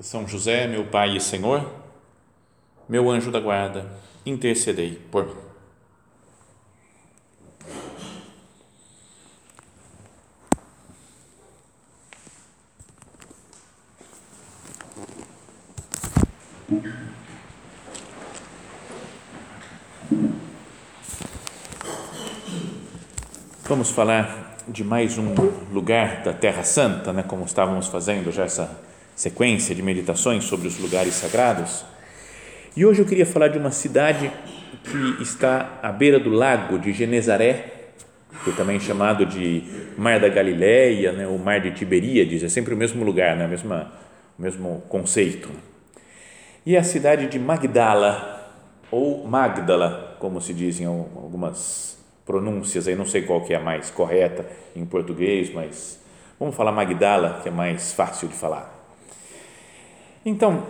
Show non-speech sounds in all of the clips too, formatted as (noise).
são José, meu Pai e Senhor, meu anjo da guarda, intercedei por mim. Vamos falar de mais um lugar da Terra Santa, né, como estávamos fazendo já essa sequência de meditações sobre os lugares sagrados. E hoje eu queria falar de uma cidade que está à beira do lago de Genezaré, que é também chamado de Mar da Galileia, né, ou Mar de Tiberíades, é sempre o mesmo lugar, né, o mesmo, o mesmo conceito. E é a cidade de Magdala, ou Magdala, como se dizem algumas pronúncias, aí não sei qual que é a mais correta em português, mas vamos falar Magdala, que é mais fácil de falar. Então,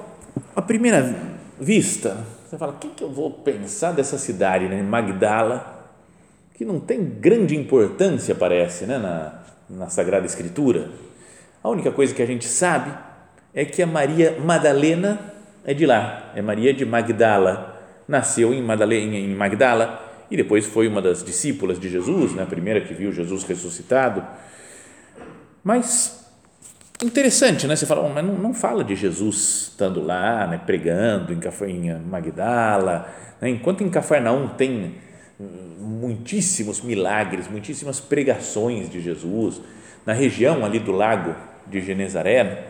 à primeira vista, você fala: o que, que eu vou pensar dessa cidade, né? Magdala, que não tem grande importância, parece, né? na, na Sagrada Escritura. A única coisa que a gente sabe é que a Maria Madalena é de lá, é Maria de Magdala. Nasceu em, Madalena, em Magdala e depois foi uma das discípulas de Jesus, né? a primeira que viu Jesus ressuscitado. Mas interessante, né? Você fala, mas não, não fala de Jesus estando lá, né, pregando em, em Magdala, né? enquanto em Cafarnaum tem hum, muitíssimos milagres, muitíssimas pregações de Jesus. Na região ali do lago de Genezaré,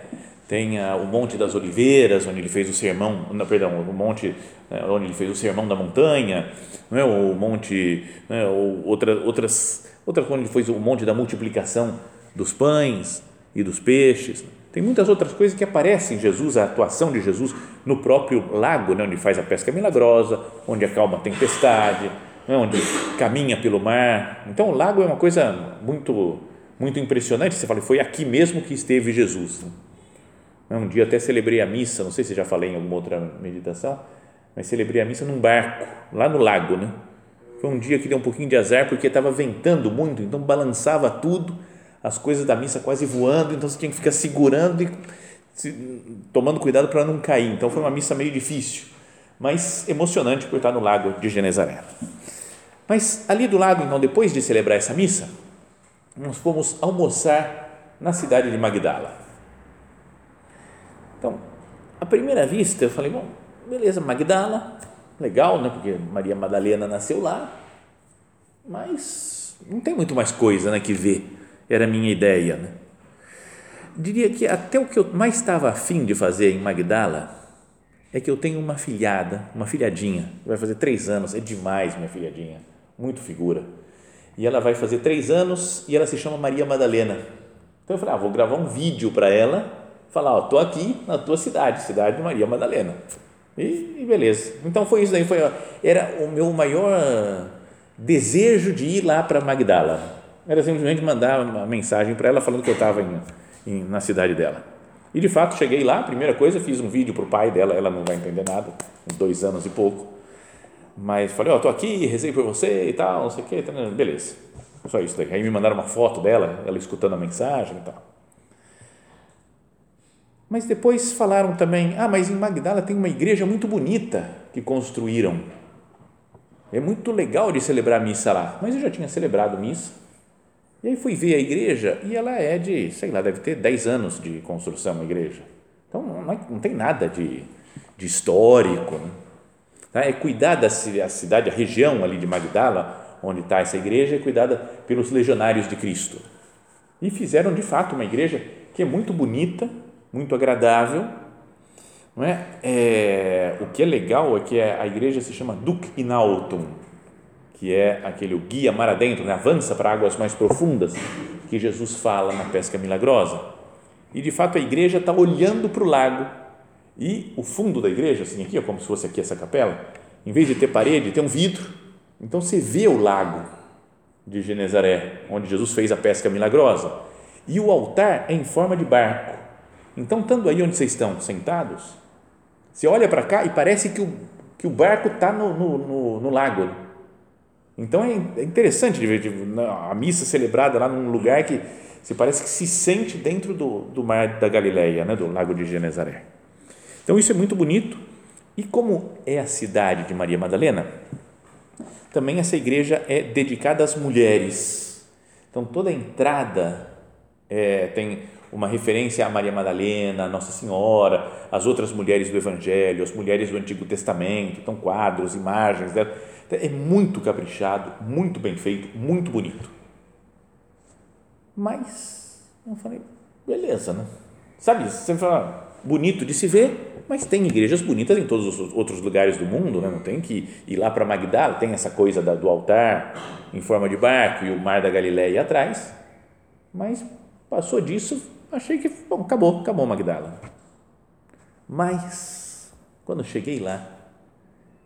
tem o Monte das Oliveiras, onde ele fez o sermão, não, perdão, o monte né, onde ele fez o sermão da montanha, não é? o monte, né, ou outra, outras, outras onde ele fez o monte da multiplicação dos pães, e dos peixes. Tem muitas outras coisas que aparecem em Jesus, a atuação de Jesus no próprio lago, né, onde faz a pesca milagrosa, onde acalma a tempestade, né, onde caminha pelo mar. Então, o lago é uma coisa muito, muito impressionante. Você fala, foi aqui mesmo que esteve Jesus. Né. Um dia até celebrei a missa, não sei se já falei em alguma outra meditação, mas celebrei a missa num barco, lá no lago. Né? Foi um dia que deu um pouquinho de azar, porque estava ventando muito, então balançava tudo as coisas da missa quase voando, então você tinha que ficar segurando e se, tomando cuidado para não cair. Então foi uma missa meio difícil, mas emocionante por estar no lago de Genezaré. Mas ali do lado, então, depois de celebrar essa missa, nós fomos almoçar na cidade de Magdala. Então, à primeira vista, eu falei, bom, beleza, Magdala, legal, né? Porque Maria Madalena nasceu lá, mas não tem muito mais coisa né, que ver era a minha ideia. Né? Diria que até o que eu mais estava afim de fazer em Magdala é que eu tenho uma filhada, uma filhadinha, vai fazer três anos, é demais minha filhadinha, muito figura. E ela vai fazer três anos e ela se chama Maria Madalena. Então eu falei, ah, vou gravar um vídeo para ela, falar, ó, tô aqui na tua cidade, cidade de Maria Madalena. E, e beleza. Então foi isso daí, foi, era o meu maior desejo de ir lá para Magdala era simplesmente mandar uma mensagem para ela falando que eu estava na cidade dela. E de fato cheguei lá, primeira coisa, fiz um vídeo para o pai dela, ela não vai entender nada, uns dois anos e pouco. Mas falei, ó, oh, estou aqui, rezei por você e tal, não sei o que, tá, beleza. Só isso daí. Aí me mandaram uma foto dela, ela escutando a mensagem e tal. Mas depois falaram também, ah, mas em Magdala tem uma igreja muito bonita que construíram. É muito legal de celebrar missa lá. Mas eu já tinha celebrado missa e aí fui ver a igreja e ela é de, sei lá, deve ter 10 anos de construção a igreja. Então não, é, não tem nada de, de histórico. Né? Tá? É cuidar da cidade, a região ali de Magdala, onde está essa igreja, é cuidada pelos legionários de Cristo. E fizeram de fato uma igreja que é muito bonita, muito agradável. Não é? é o que é legal é que a igreja se chama Duc in Altum que é aquele o guia mar adentro, né? avança para águas mais profundas, que Jesus fala na pesca milagrosa. E de fato a igreja está olhando para o lago e o fundo da igreja, assim aqui, como se fosse aqui essa capela, em vez de ter parede, tem um vidro. Então você vê o lago de Genezaré, onde Jesus fez a pesca milagrosa. E o altar é em forma de barco. Então, estando aí onde vocês estão sentados, você olha para cá e parece que o, que o barco está no, no, no, no, lago. Então é, é interessante de ver a missa celebrada lá num lugar que você parece que se sente dentro do, do mar da Galileia, né, do lago de Genezaré. Então isso é muito bonito. E como é a cidade de Maria Madalena, também essa igreja é dedicada às mulheres. Então toda a entrada é, tem uma referência a Maria Madalena, a Nossa Senhora, as outras mulheres do Evangelho, as mulheres do Antigo Testamento, então quadros, imagens dela. É muito caprichado, muito bem feito, muito bonito. Mas, eu falei, beleza, né? Sabe, você fala, bonito de se ver, mas tem igrejas bonitas em todos os outros lugares do mundo, né? não tem que ir lá para Magdala, tem essa coisa do altar em forma de barco e o mar da Galileia atrás, mas passou disso, achei que, bom, acabou, acabou Magdala. Mas, quando cheguei lá,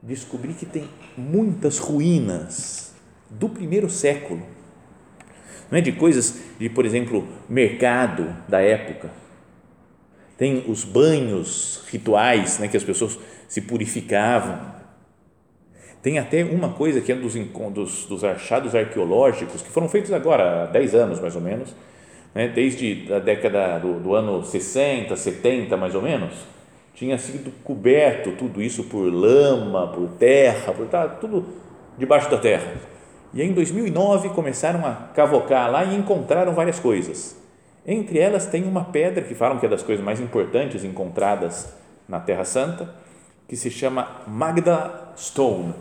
descobri que tem muitas ruínas do primeiro século, não é de coisas de, por exemplo, mercado da época, tem os banhos rituais, né, que as pessoas se purificavam. Tem até uma coisa que é dos, dos, dos achados arqueológicos, que foram feitos agora há 10 anos mais ou menos, né, desde a década do, do ano 60, 70 mais ou menos, tinha sido coberto tudo isso por lama, por terra, por tá, tudo debaixo da terra. E em 2009 começaram a cavocar lá e encontraram várias coisas. Entre elas tem uma pedra que falam que é das coisas mais importantes encontradas na Terra Santa, que se chama Magda Stone,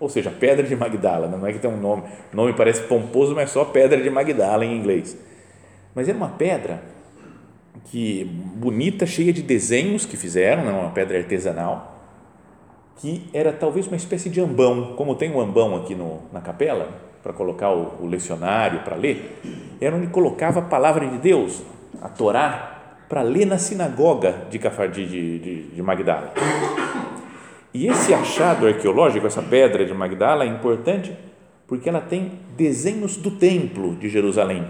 ou seja, pedra de Magdala. Não é que tem um nome, o nome parece pomposo, mas é só pedra de Magdala em inglês. Mas era uma pedra que bonita, cheia de desenhos que fizeram, né, uma pedra artesanal, que era talvez uma espécie de ambão, como tem um ambão aqui no, na capela, para colocar o, o lecionário para ler, era onde colocava a palavra de Deus, a Torá, para ler na sinagoga de, de, de, de Magdala. E esse achado arqueológico, essa pedra de Magdala, é importante porque ela tem desenhos do templo de Jerusalém.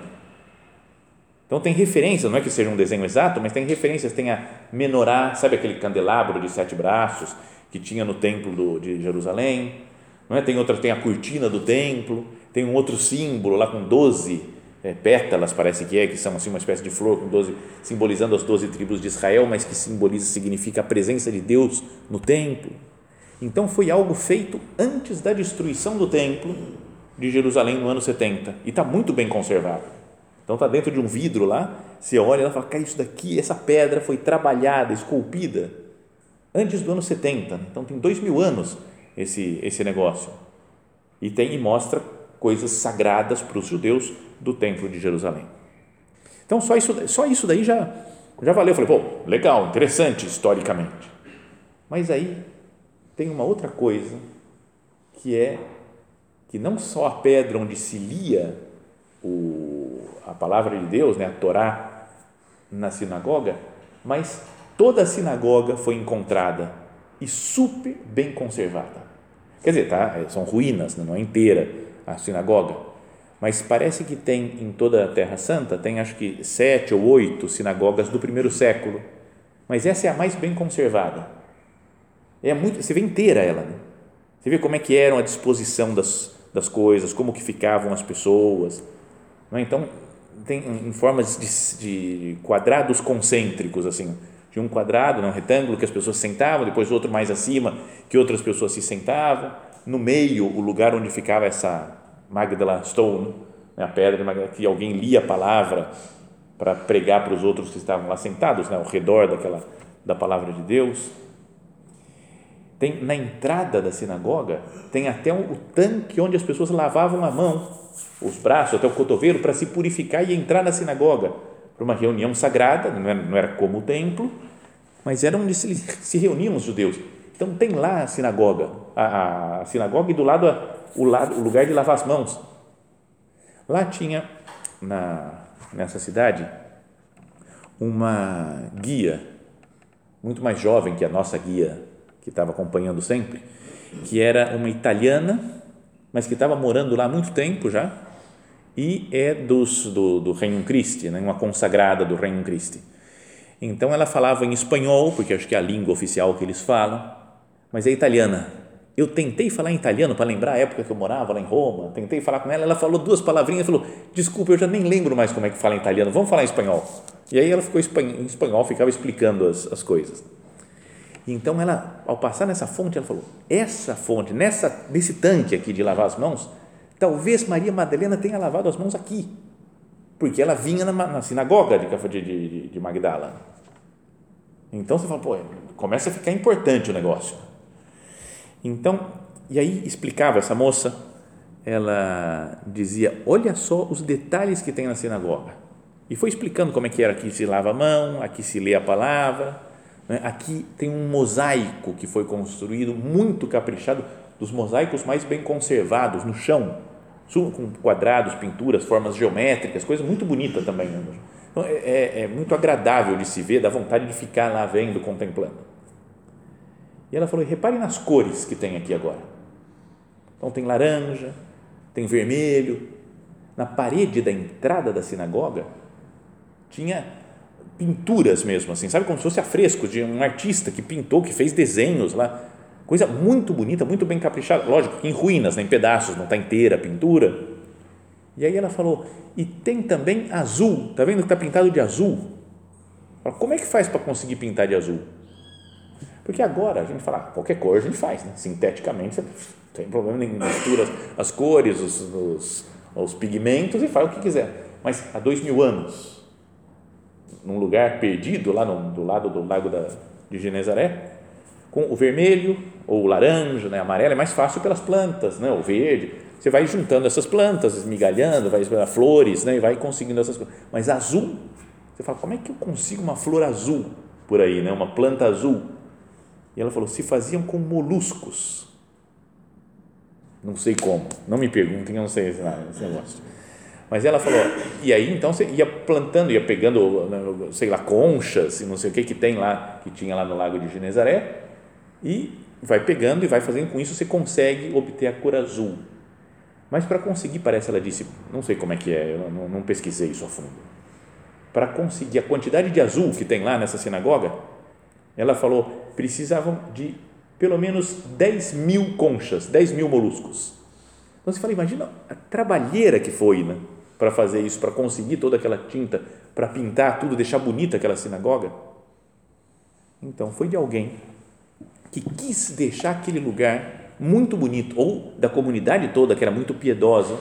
Então tem referências, não é que seja um desenho exato, mas tem referências, tem a menorá, sabe aquele candelabro de sete braços que tinha no templo do, de Jerusalém, não é? Tem outra, tem a cortina do templo, tem um outro símbolo lá com 12 é, pétalas, parece que é, que são assim uma espécie de flor com 12, simbolizando as 12 tribos de Israel, mas que simboliza, significa a presença de Deus no templo. Então foi algo feito antes da destruição do templo de Jerusalém no ano 70 e está muito bem conservado. Então está dentro de um vidro lá, você olha e fala, cara, isso daqui, essa pedra foi trabalhada, esculpida antes do ano 70. Então tem dois mil anos esse, esse negócio. E tem e mostra coisas sagradas para os judeus do Templo de Jerusalém. Então, só isso, só isso daí já, já valeu. Eu falei, pô, legal, interessante historicamente. Mas aí tem uma outra coisa que é que não só a pedra onde se lia o, palavra de Deus, né, a Torá, na sinagoga, mas toda a sinagoga foi encontrada e super bem conservada. Quer dizer, tá, são ruínas, não é inteira, a sinagoga, mas parece que tem em toda a Terra Santa, tem acho que sete ou oito sinagogas do primeiro século, mas essa é a mais bem conservada. É muito, você vê inteira ela, né? você vê como é que eram a disposição das, das coisas, como que ficavam as pessoas, não é? então tem em formas de, de quadrados concêntricos assim, de um quadrado, né, um retângulo que as pessoas sentavam, depois outro mais acima que outras pessoas se sentavam, no meio o lugar onde ficava essa Magdala Stone, né, a pedra que alguém lia a palavra para pregar para os outros que estavam lá sentados, né, ao redor daquela da palavra de Deus. Tem na entrada da sinagoga tem até um, o tanque onde as pessoas lavavam a mão, os braços até o cotovelo para se purificar e entrar na sinagoga para uma reunião sagrada, não era, não era como o templo, mas era onde se, se reuniam os judeus. Então tem lá a sinagoga, a, a sinagoga e do lado a, o, lado, o lugar de lavar as mãos. Lá tinha, na, nessa cidade, uma guia, muito mais jovem que a nossa guia, que estava acompanhando sempre, que era uma italiana, mas que estava morando lá há muito tempo já, e é dos, do, do Reino Christi, né? uma consagrada do Reino Christi. Então ela falava em espanhol, porque acho que é a língua oficial que eles falam, mas é italiana. Eu tentei falar em italiano para lembrar a época que eu morava lá em Roma, tentei falar com ela, ela falou duas palavrinhas, falou: "Desculpa, eu já nem lembro mais como é que fala em italiano, vamos falar em espanhol". E aí ela ficou em espanhol, ficava explicando as, as coisas. Então ela, ao passar nessa fonte, ela falou: "Essa fonte, nessa nesse tanque aqui de lavar as mãos, talvez Maria Madalena tenha lavado as mãos aqui, porque ela vinha na, na sinagoga de, de, de Magdala. Então você fala, pô, começa a ficar importante o negócio. Então, e aí explicava essa moça, ela dizia: Olha só os detalhes que tem na sinagoga. E foi explicando como é que era: aqui se lava a mão, aqui se lê a palavra? Aqui tem um mosaico que foi construído, muito caprichado, dos mosaicos mais bem conservados no chão, com quadrados, pinturas, formas geométricas, coisa muito bonita também. Né? Então, é, é, é muito agradável de se ver, dá vontade de ficar lá vendo, contemplando. E ela falou: repare nas cores que tem aqui agora. Então tem laranja, tem vermelho. Na parede da entrada da sinagoga tinha pinturas mesmo, assim, sabe como se fosse a fresco de um artista que pintou, que fez desenhos lá. Coisa muito bonita, muito bem caprichada. Lógico em ruínas, né, em pedaços, não está inteira a pintura. E aí ela falou: e tem também azul, tá vendo que está pintado de azul? Como é que faz para conseguir pintar de azul? Porque agora a gente fala, ah, qualquer cor a gente faz, né? sinteticamente, você não tem problema nenhum, mistura as cores, os, os, os pigmentos e faz o que quiser. Mas há dois mil anos, num lugar perdido, lá no, do lado do lago da, de Genezaré, com o vermelho ou o laranja, né, amarelo, é mais fácil pelas plantas, né, o verde. Você vai juntando essas plantas, esmigalhando, vai flores, né, e vai conseguindo essas coisas. Mas azul, você fala, como é que eu consigo uma flor azul por aí, né, uma planta azul? E ela falou: se faziam com moluscos. Não sei como, não me perguntem, eu não sei esse negócio. Mas ela falou, e aí então você ia plantando, ia pegando, né, sei lá, conchas e não sei o que que tem lá, que tinha lá no lago de Genezaré, e vai pegando e vai fazendo com isso, você consegue obter a cor azul. Mas para conseguir, parece, ela disse, não sei como é que é, eu não, não pesquisei isso a fundo. Para conseguir a quantidade de azul que tem lá nessa sinagoga, ela falou, precisavam de pelo menos 10 mil conchas, 10 mil moluscos. Então você fala, imagina a trabalheira que foi né, para fazer isso, para conseguir toda aquela tinta, para pintar tudo, deixar bonita aquela sinagoga. Então foi de alguém que quis deixar aquele lugar muito bonito, ou da comunidade toda, que era muito piedosa,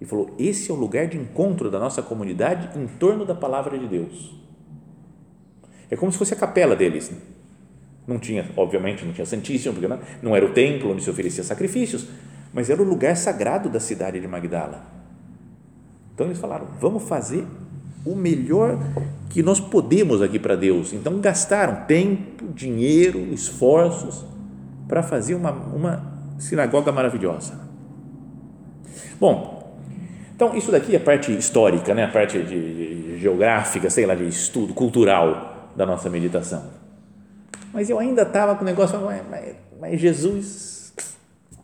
e falou: esse é o lugar de encontro da nossa comunidade em torno da palavra de Deus. É como se fosse a capela deles. Né? Não tinha, obviamente, não tinha Santíssimo, porque não, não era o templo onde se oferecia sacrifícios, mas era o lugar sagrado da cidade de Magdala. Então eles falaram: vamos fazer o melhor que nós podemos aqui para Deus. Então gastaram tempo, dinheiro, esforços para fazer uma, uma sinagoga maravilhosa. Bom, então isso daqui é a parte histórica, né? a parte de, de geográfica, sei lá, de estudo cultural da nossa meditação. Mas eu ainda estava com o negócio, mas, mas, mas, Jesus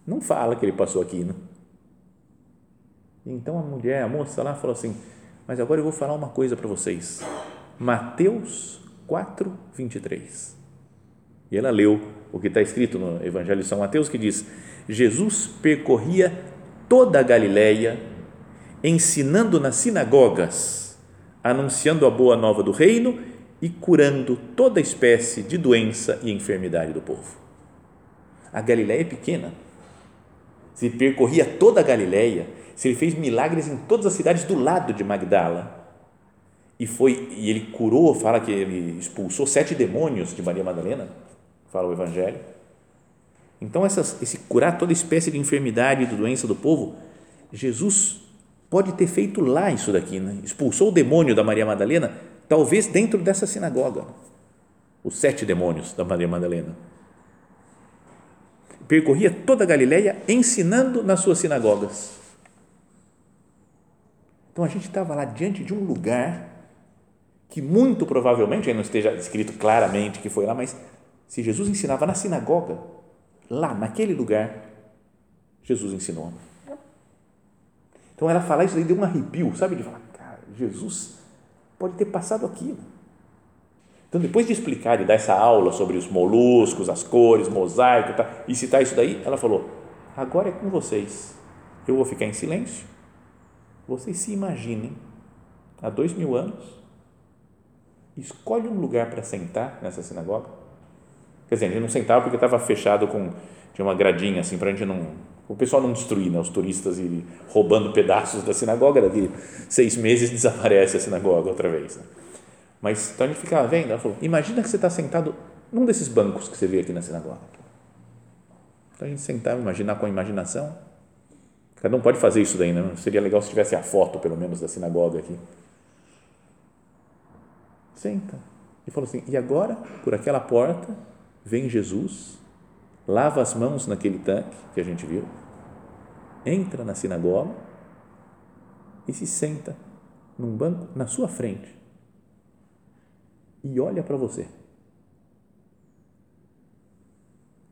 não fala que ele passou aqui, né? Então a mulher, a moça lá falou assim: Mas agora eu vou falar uma coisa para vocês. Mateus 4, 23. E ela leu o que está escrito no Evangelho de São Mateus, que diz: Jesus percorria toda a Galileia, ensinando nas sinagogas, anunciando a boa nova do reino e curando toda espécie de doença e enfermidade do povo. A Galiléia é pequena. Se percorria toda a Galiléia, se ele fez milagres em todas as cidades do lado de Magdala, e foi e ele curou, fala que ele expulsou sete demônios de Maria Madalena, fala o Evangelho. Então essas, esse curar toda espécie de enfermidade e de doença do povo, Jesus pode ter feito lá isso daqui, né? expulsou o demônio da Maria Madalena talvez dentro dessa sinagoga, os sete demônios da Maria Madalena. Percorria toda a Galileia ensinando nas suas sinagogas. Então a gente estava lá diante de um lugar que muito provavelmente, aí não esteja escrito claramente que foi lá, mas se Jesus ensinava na sinagoga, lá naquele lugar, Jesus ensinou. Então ela falar isso aí deu um arrepio, sabe? De falar, cara, Jesus pode ter passado aqui. Então, depois de explicar e dar essa aula sobre os moluscos, as cores, mosaico tá, e citar isso daí, ela falou: agora é com vocês. Eu vou ficar em silêncio. Vocês se imaginem, há dois mil anos, escolhe um lugar para sentar nessa sinagoga. Quer dizer, a gente não sentava porque estava fechado com tinha uma gradinha assim para a gente não o pessoal não destruir, né, os turistas e roubando pedaços da sinagoga, daqui seis meses (laughs) desaparece a sinagoga outra vez. Né? Mas então a gente ficava vendo, ela falou, imagina que você está sentado num desses bancos que você vê aqui na sinagoga. Então a gente sentava, imaginar com a imaginação. Cada um pode fazer isso daí, né? Seria legal se tivesse a foto, pelo menos, da sinagoga aqui. Senta. E falou assim: e agora, por aquela porta, vem Jesus lava as mãos naquele tanque que a gente viu, entra na sinagoga e se senta num banco na sua frente e olha para você.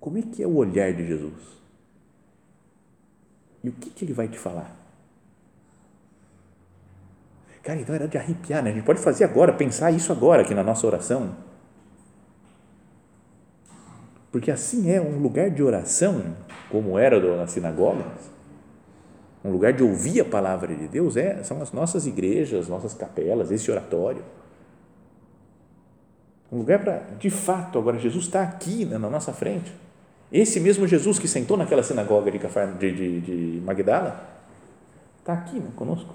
Como é que é o olhar de Jesus? E o que, que ele vai te falar? Cara, então era de arrepiar, né? A gente pode fazer agora, pensar isso agora aqui na nossa oração porque assim é um lugar de oração, como era nas sinagogas, um lugar de ouvir a palavra de Deus, é, são as nossas igrejas, nossas capelas, esse oratório. Um lugar para, de fato, agora Jesus está aqui na nossa frente. Esse mesmo Jesus que sentou naquela sinagoga de, de, de, de Magdala, está aqui né, conosco.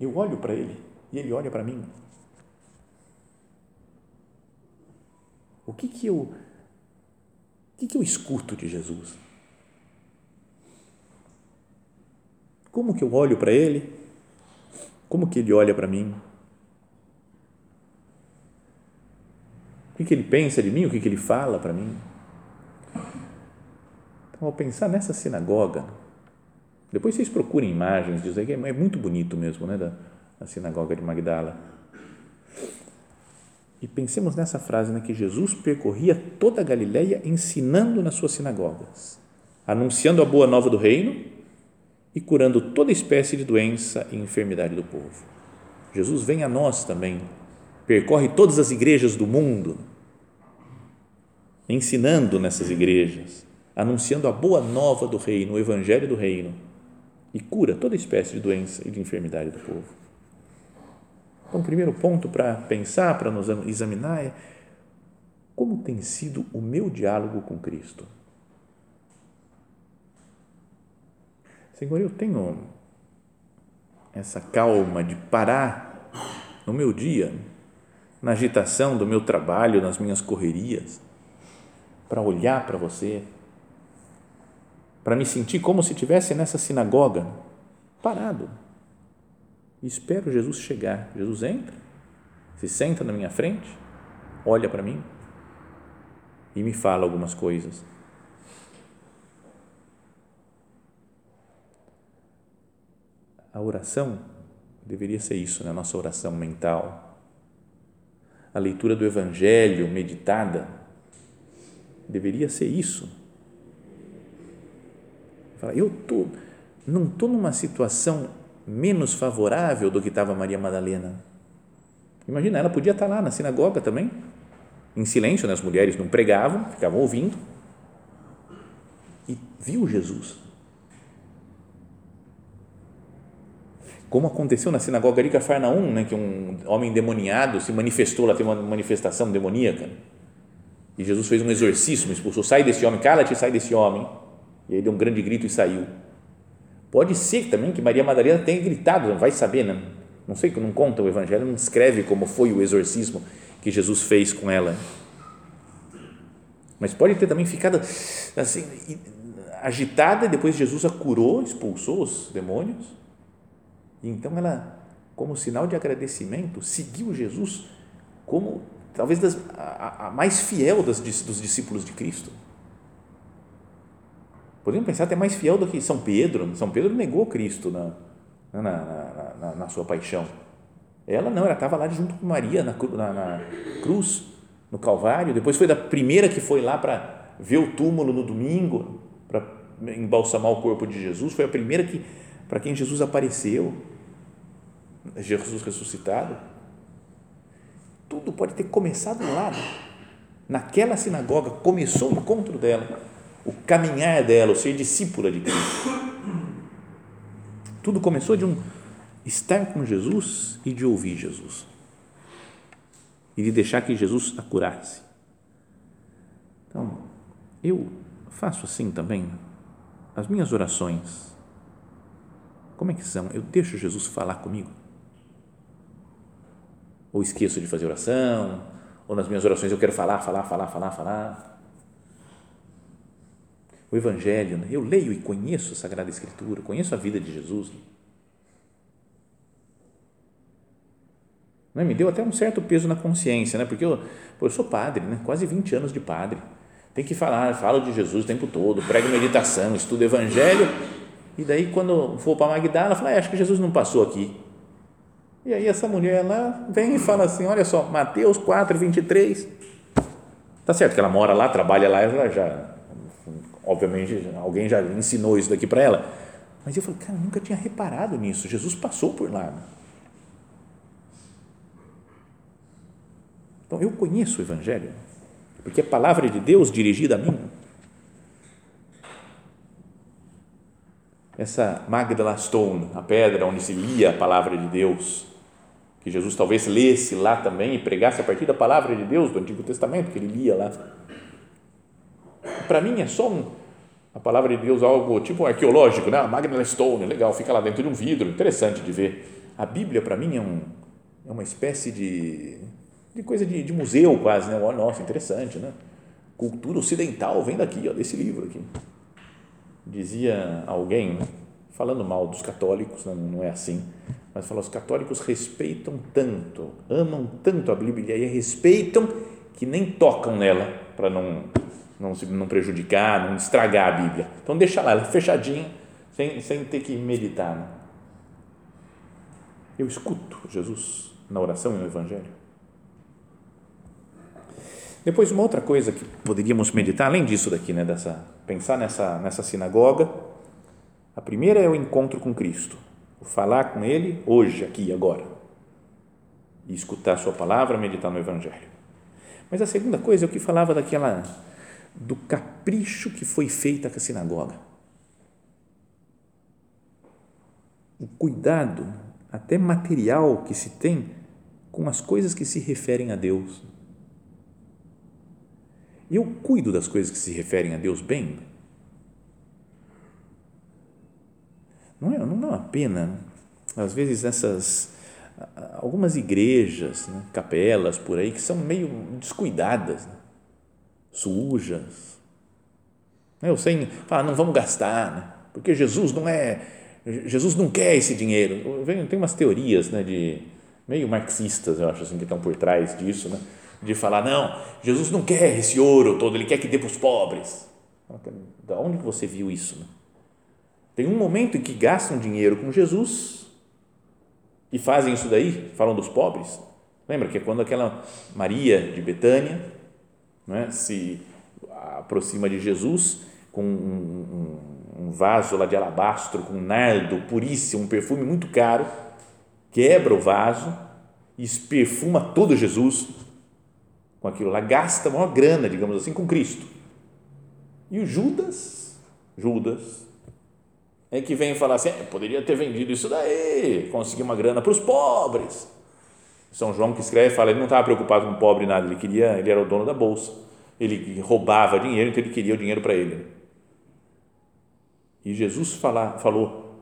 Eu olho para ele e ele olha para mim. O que que eu o que que eu escuto de Jesus? Como que eu olho para ele? Como que ele olha para mim? O que, que ele pensa de mim? O que, que ele fala para mim? Então, ao pensar nessa sinagoga, depois vocês procurem imagens, dizem que é muito bonito mesmo, né, da, da sinagoga de Magdala e pensemos nessa frase, né, que Jesus percorria toda a Galileia ensinando nas suas sinagogas, anunciando a boa nova do reino e curando toda espécie de doença e enfermidade do povo. Jesus vem a nós também, percorre todas as igrejas do mundo, ensinando nessas igrejas, anunciando a boa nova do reino, o evangelho do reino e cura toda espécie de doença e de enfermidade do povo. Então, o primeiro ponto para pensar, para nos examinar é como tem sido o meu diálogo com Cristo. Senhor, eu tenho essa calma de parar no meu dia, na agitação do meu trabalho, nas minhas correrias, para olhar para você, para me sentir como se estivesse nessa sinagoga, parado e espero Jesus chegar. Jesus entra, se senta na minha frente, olha para mim e me fala algumas coisas. A oração deveria ser isso, né? a nossa oração mental. A leitura do Evangelho meditada deveria ser isso. Eu tô, não estou numa situação menos favorável do que estava Maria Madalena. Imagina, ela podia estar lá na sinagoga também, em silêncio, né? as mulheres não pregavam, ficavam ouvindo, e viu Jesus. Como aconteceu na sinagoga de Cafarnaum, né? que um homem endemoniado se manifestou, lá tem uma manifestação demoníaca, e Jesus fez um exorcismo, expulsou, sai desse homem, cala-te, sai desse homem, e aí deu um grande grito e saiu Pode ser também que Maria Madalena tenha gritado, vai saber, né? não sei, não conta o Evangelho, não escreve como foi o exorcismo que Jesus fez com ela. Mas pode ter também ficado assim, agitada, e depois Jesus a curou, expulsou os demônios. Então ela, como sinal de agradecimento, seguiu Jesus como talvez das, a, a, mais fiel das, dos discípulos de Cristo. Podemos pensar até mais fiel do que São Pedro. São Pedro negou Cristo na, na, na, na, na sua paixão. Ela não, ela estava lá junto com Maria na, na, na cruz, no Calvário. Depois foi da primeira que foi lá para ver o túmulo no domingo, para embalsamar o corpo de Jesus. Foi a primeira que para quem Jesus apareceu, Jesus ressuscitado. Tudo pode ter começado lá, naquela sinagoga, começou o encontro dela, o caminhar dela, o ser discípula de Cristo. Tudo começou de um estar com Jesus e de ouvir Jesus. E de deixar que Jesus a curasse. Então, eu faço assim também. As minhas orações, como é que são? Eu deixo Jesus falar comigo? Ou esqueço de fazer oração? Ou nas minhas orações eu quero falar, falar, falar, falar, falar? O Evangelho, né? eu leio e conheço a Sagrada Escritura, conheço a vida de Jesus. Né? Me deu até um certo peso na consciência, né? porque eu, eu sou padre, né? quase 20 anos de padre. Tem que falar, falo de Jesus o tempo todo, prego meditação, estudo evangelho. E daí, quando for para Magdala, fala, ah, acho que Jesus não passou aqui. E aí, essa mulher lá vem e fala assim: olha só, Mateus 4, 23. Tá certo que ela mora lá, trabalha lá, ela já, obviamente, alguém já ensinou isso daqui para ela. Mas eu falei, cara, eu nunca tinha reparado nisso. Jesus passou por lá. Então, eu conheço o Evangelho, porque é palavra de Deus dirigida a mim. Essa Magdala Stone, a pedra onde se lia a palavra de Deus, que Jesus talvez lesse lá também e pregasse a partir da palavra de Deus do Antigo Testamento, que ele lia lá. Para mim é só um, a palavra de Deus algo tipo arqueológico, né? A Magdala Stone, legal, fica lá dentro de um vidro, interessante de ver. A Bíblia para mim é, um, é uma espécie de de coisa de, de museu quase, né? Nossa, interessante, né? Cultura ocidental vem daqui, ó, desse livro aqui. Dizia alguém, né? falando mal dos católicos, não, não é assim, mas falou, os católicos respeitam tanto, amam tanto a Bíblia e respeitam que nem tocam nela para não, não, não prejudicar, não estragar a Bíblia. Então deixa lá, ela fechadinha, sem, sem ter que meditar. Né? Eu escuto Jesus na oração e no Evangelho. Depois, uma outra coisa que poderíamos meditar, além disso daqui, né, dessa, pensar nessa, nessa sinagoga, a primeira é o encontro com Cristo, falar com Ele hoje, aqui, agora, e escutar a Sua palavra, meditar no Evangelho. Mas a segunda coisa é o que falava daquela, do capricho que foi feita com a sinagoga. O cuidado, até material, que se tem com as coisas que se referem a Deus eu cuido das coisas que se referem a Deus bem? Não é, não é uma pena, às vezes, essas algumas igrejas, né, capelas por aí, que são meio descuidadas, né, sujas. Eu sei, fala, não vamos gastar, né, porque Jesus não é, Jesus não quer esse dinheiro. Tem umas teorias né, de meio marxistas, eu acho assim, que estão por trás disso, né? de falar, não, Jesus não quer esse ouro todo, ele quer que dê para os pobres. Da onde você viu isso? Né? Tem um momento em que gastam dinheiro com Jesus e fazem isso daí, falam dos pobres. Lembra que é quando aquela Maria de Betânia é, se aproxima de Jesus com um, um, um vaso lá de alabastro, com nardo puríssimo, um perfume muito caro, quebra o vaso e perfuma todo Jesus com aquilo lá, gasta uma grana, digamos assim, com Cristo. E o Judas, Judas, é que vem falar assim, é, poderia ter vendido isso daí, conseguir uma grana para os pobres. São João que escreve fala, ele não estava preocupado com o pobre nada, ele queria, ele era o dono da bolsa, ele roubava dinheiro, então ele queria o dinheiro para ele. E Jesus fala, falou,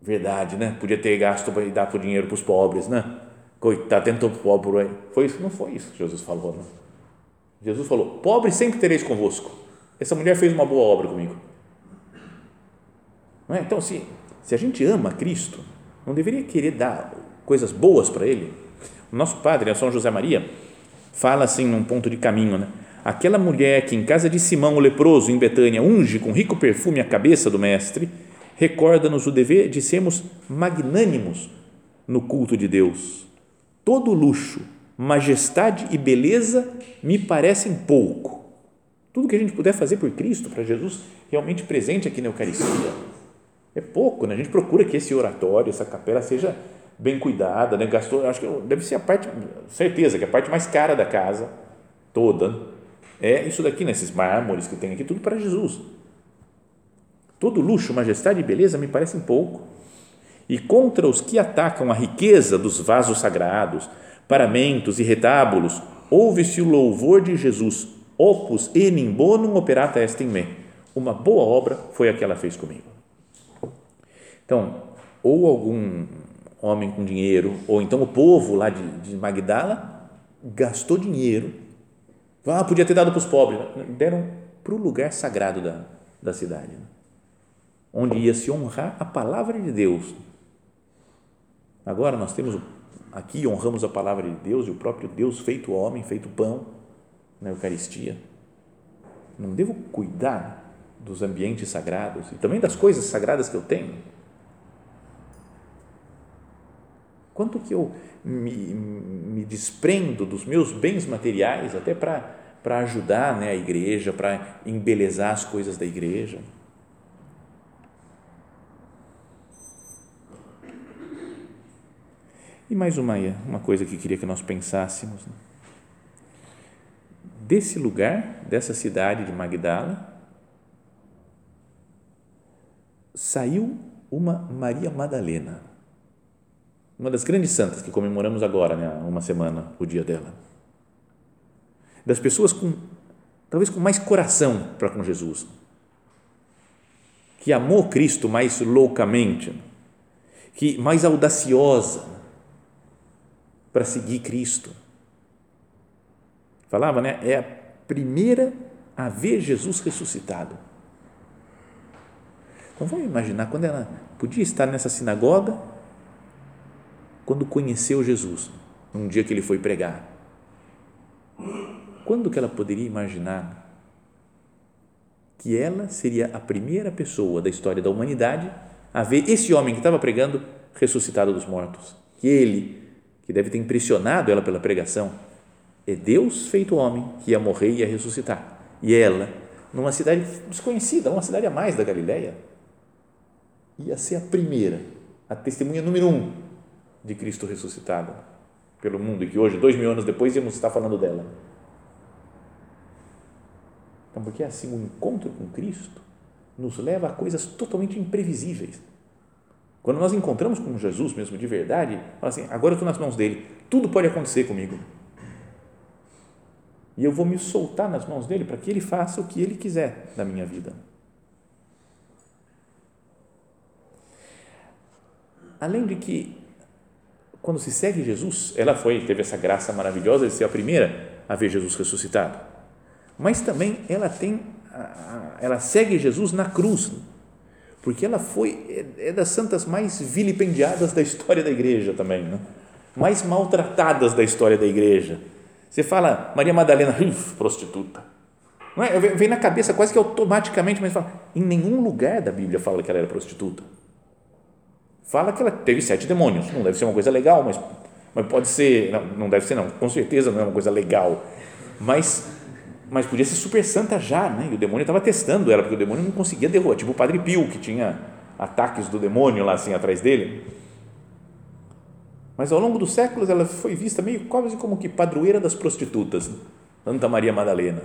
verdade, né? Podia ter gasto para dar o dinheiro para os pobres, né? Coitado, tentou pobre aí. Foi isso? Não foi isso que Jesus falou. Não. Jesus falou: Pobre sempre tereis convosco. Essa mulher fez uma boa obra comigo. É? Então, se, se a gente ama Cristo, não deveria querer dar coisas boas para Ele? O nosso padre, São José Maria, fala assim num ponto de caminho, né? Aquela mulher que em casa de Simão o leproso, em Betânia, unge com rico perfume a cabeça do Mestre, recorda-nos o dever de sermos magnânimos no culto de Deus. Todo luxo, majestade e beleza me parecem pouco. Tudo que a gente puder fazer por Cristo, para Jesus realmente presente aqui na Eucaristia, é pouco, né? A gente procura que esse oratório, essa capela seja bem cuidada, né? Gastou, acho que deve ser a parte, certeza que a parte mais cara da casa toda é isso daqui, nesses né? mármores que tem aqui, tudo para Jesus. Todo luxo, majestade e beleza me parecem pouco. E contra os que atacam a riqueza dos vasos sagrados, paramentos e retábulos, ouve-se o louvor de Jesus, opus enim bonum operata est in me. Uma boa obra foi a que ela fez comigo. Então, ou algum homem com dinheiro, ou então o povo lá de, de Magdala gastou dinheiro. Ah, podia ter dado para os pobres. Deram para o lugar sagrado da, da cidade, né? onde ia se honrar a palavra de Deus. Agora nós temos aqui honramos a palavra de Deus e o próprio Deus feito homem, feito pão na Eucaristia. Não devo cuidar dos ambientes sagrados e também das coisas sagradas que eu tenho? Quanto que eu me, me desprendo dos meus bens materiais até para ajudar né, a igreja, para embelezar as coisas da igreja. E mais uma, uma coisa que queria que nós pensássemos. Né? Desse lugar, dessa cidade de Magdala, saiu uma Maria Madalena, uma das grandes santas que comemoramos agora, né, uma semana, o dia dela. Das pessoas com, talvez com mais coração para com Jesus, que amou Cristo mais loucamente, que mais audaciosa, para seguir Cristo. Falava, né? É a primeira a ver Jesus ressuscitado. Então vamos imaginar quando ela podia estar nessa sinagoga, quando conheceu Jesus, num dia que ele foi pregar. Quando que ela poderia imaginar que ela seria a primeira pessoa da história da humanidade a ver esse homem que estava pregando ressuscitado dos mortos? Que ele que deve ter impressionado ela pela pregação, é Deus feito homem que ia morrer e ia ressuscitar. E ela, numa cidade desconhecida, uma cidade a mais da Galileia, ia ser a primeira, a testemunha número um de Cristo ressuscitado pelo mundo e que hoje, dois mil anos depois, íamos estar falando dela. Então, porque é assim, o encontro com Cristo nos leva a coisas totalmente imprevisíveis quando nós encontramos com Jesus mesmo de verdade, fala assim: agora eu estou nas mãos dele, tudo pode acontecer comigo. E eu vou me soltar nas mãos dele para que ele faça o que ele quiser da minha vida. Além de que, quando se segue Jesus, ela foi, teve essa graça maravilhosa de ser a primeira a ver Jesus ressuscitado. Mas também ela tem, ela segue Jesus na cruz porque ela foi é, é das santas mais vilipendiadas da história da igreja também, né? mais maltratadas da história da igreja. Você fala Maria Madalena, (laughs) uf, prostituta. Não é? Vem na cabeça quase que automaticamente, mas fala, em nenhum lugar da Bíblia fala que ela era prostituta. Fala que ela teve sete demônios. Não deve ser uma coisa legal, mas, mas pode ser, não, não deve ser não, com certeza não é uma coisa legal. Mas mas podia ser super santa já, né? E o demônio estava testando ela, porque o demônio não conseguia derrubar, tipo o Padre Pio, que tinha ataques do demônio lá assim atrás dele. Mas ao longo dos séculos ela foi vista meio quase como que padroeira das prostitutas, Santa Maria Madalena.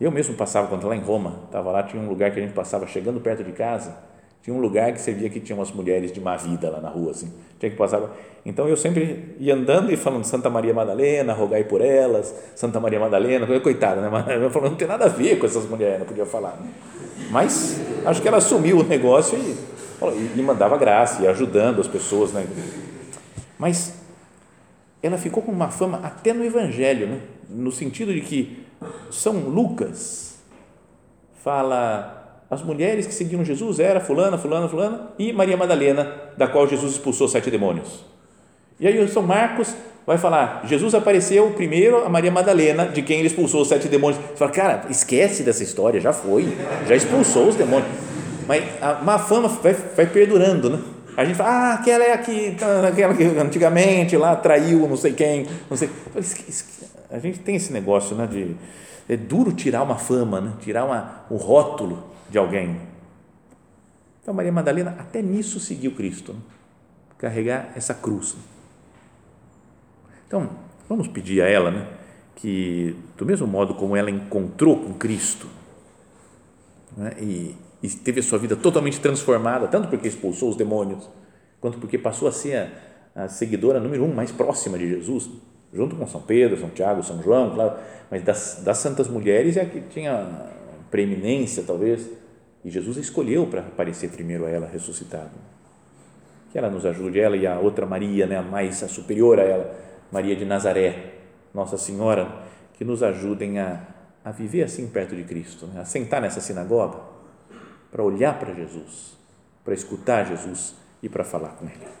Eu mesmo passava, quando lá em Roma, estava lá, tinha um lugar que a gente passava chegando perto de casa, tinha um lugar que você via que tinha umas mulheres de má vida lá na rua, assim. Tinha que passar. Então eu sempre ia andando e falando Santa Maria Madalena, rogai por elas, Santa Maria Madalena, coitada, né? (laughs) Eu falando, não tem nada a ver com essas mulheres, não podia falar. Mas acho que ela assumiu o negócio e, e mandava graça, e ajudando as pessoas, né? Mas ela ficou com uma fama até no Evangelho, né? no sentido de que São Lucas fala as mulheres que seguiam Jesus era fulana, fulana, fulana e Maria Madalena, da qual Jesus expulsou sete demônios. E aí São Marcos vai falar, Jesus apareceu primeiro a Maria Madalena, de quem ele expulsou os sete demônios. Você fala, cara, esquece dessa história, já foi, já expulsou os demônios. Mas a má fama vai, vai perdurando, né? a gente fala, ah, aquela é aqui, aquela que antigamente lá traiu não sei quem, não sei. A gente tem esse negócio, né, de é duro tirar uma fama, né, tirar uma, o rótulo de alguém. Então Maria Madalena até nisso seguiu Cristo, né? carregar essa cruz. Então vamos pedir a ela, né, que do mesmo modo como ela encontrou com Cristo né, e e teve a sua vida totalmente transformada, tanto porque expulsou os demônios, quanto porque passou a ser a, a seguidora número um mais próxima de Jesus, junto com São Pedro, São Tiago, São João, claro, mas das, das santas mulheres é a que tinha preeminência, talvez, e Jesus a escolheu para aparecer primeiro a ela ressuscitada. Que ela nos ajude, ela e a outra Maria, né, a mais a superior a ela, Maria de Nazaré, Nossa Senhora, que nos ajudem a, a viver assim perto de Cristo, né, a sentar nessa sinagoga para olhar para Jesus, para escutar Jesus e para falar com Ele.